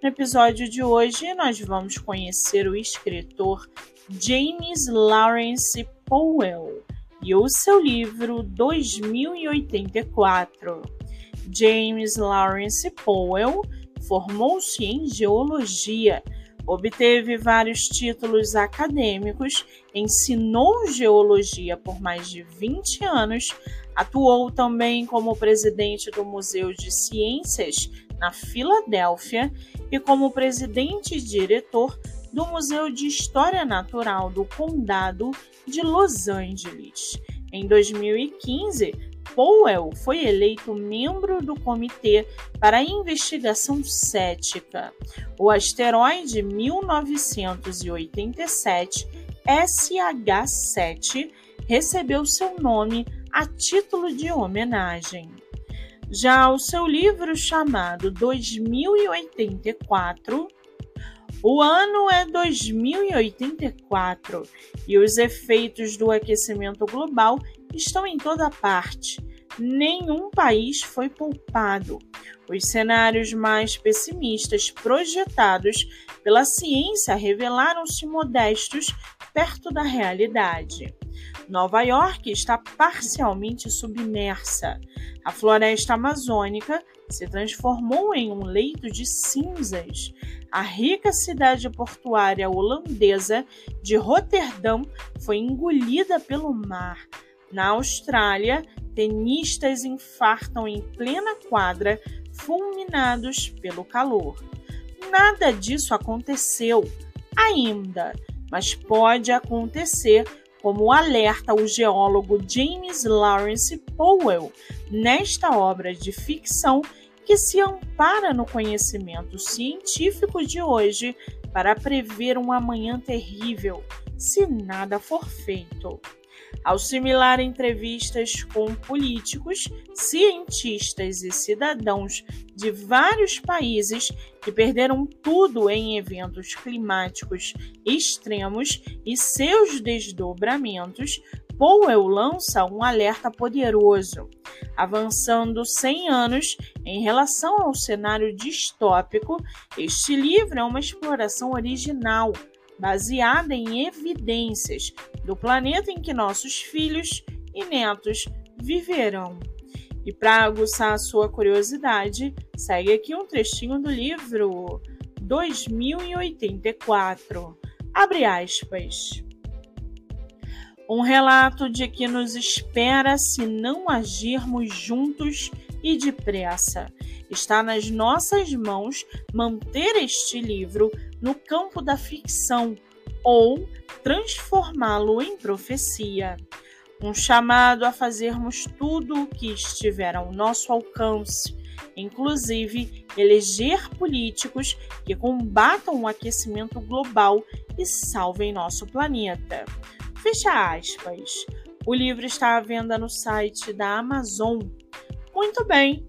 No episódio de hoje, nós vamos conhecer o escritor James Lawrence Powell e o seu livro 2084. James Lawrence Powell formou-se em geologia, obteve vários títulos acadêmicos, ensinou geologia por mais de 20 anos, atuou também como presidente do Museu de Ciências na Filadélfia e como presidente e diretor do Museu de História Natural do Condado de Los Angeles. Em 2015, Powell foi eleito membro do Comitê para Investigação Cética. O asteroide 1987 SH7 recebeu seu nome a título de homenagem. Já o seu livro chamado 2084, o ano é 2084 e os efeitos do aquecimento global estão em toda parte. Nenhum país foi poupado. Os cenários mais pessimistas projetados pela ciência revelaram-se modestos perto da realidade. Nova York está parcialmente submersa. A floresta amazônica se transformou em um leito de cinzas. A rica cidade portuária holandesa de Roterdão foi engolida pelo mar. Na Austrália, tenistas infartam em plena quadra, fulminados pelo calor. Nada disso aconteceu ainda, mas pode acontecer como alerta o geólogo James Lawrence Powell nesta obra de ficção que se ampara no conhecimento científico de hoje para prever um amanhã terrível, se nada for feito. Ao similar entrevistas com políticos, cientistas e cidadãos de vários países que perderam tudo em eventos climáticos extremos e seus desdobramentos, Powell lança um alerta poderoso, avançando 100 anos em relação ao cenário distópico. Este livro é uma exploração original baseada em evidências do planeta em que nossos filhos e netos viverão. E para aguçar a sua curiosidade, segue aqui um trechinho do livro 2084. Abre aspas. Um relato de que nos espera se não agirmos juntos e depressa. Está nas nossas mãos manter este livro no campo da ficção ou transformá-lo em profecia. Um chamado a fazermos tudo o que estiver ao nosso alcance, inclusive eleger políticos que combatam o aquecimento global e salvem nosso planeta. Fecha aspas. O livro está à venda no site da Amazon. Muito bem,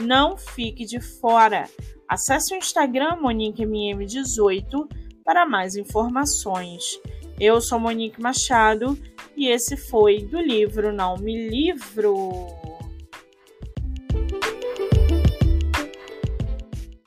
Não fique de fora. Acesse o Instagram MoniqueMM18 para mais informações. Eu sou Monique Machado e esse foi do livro Não Me Livro.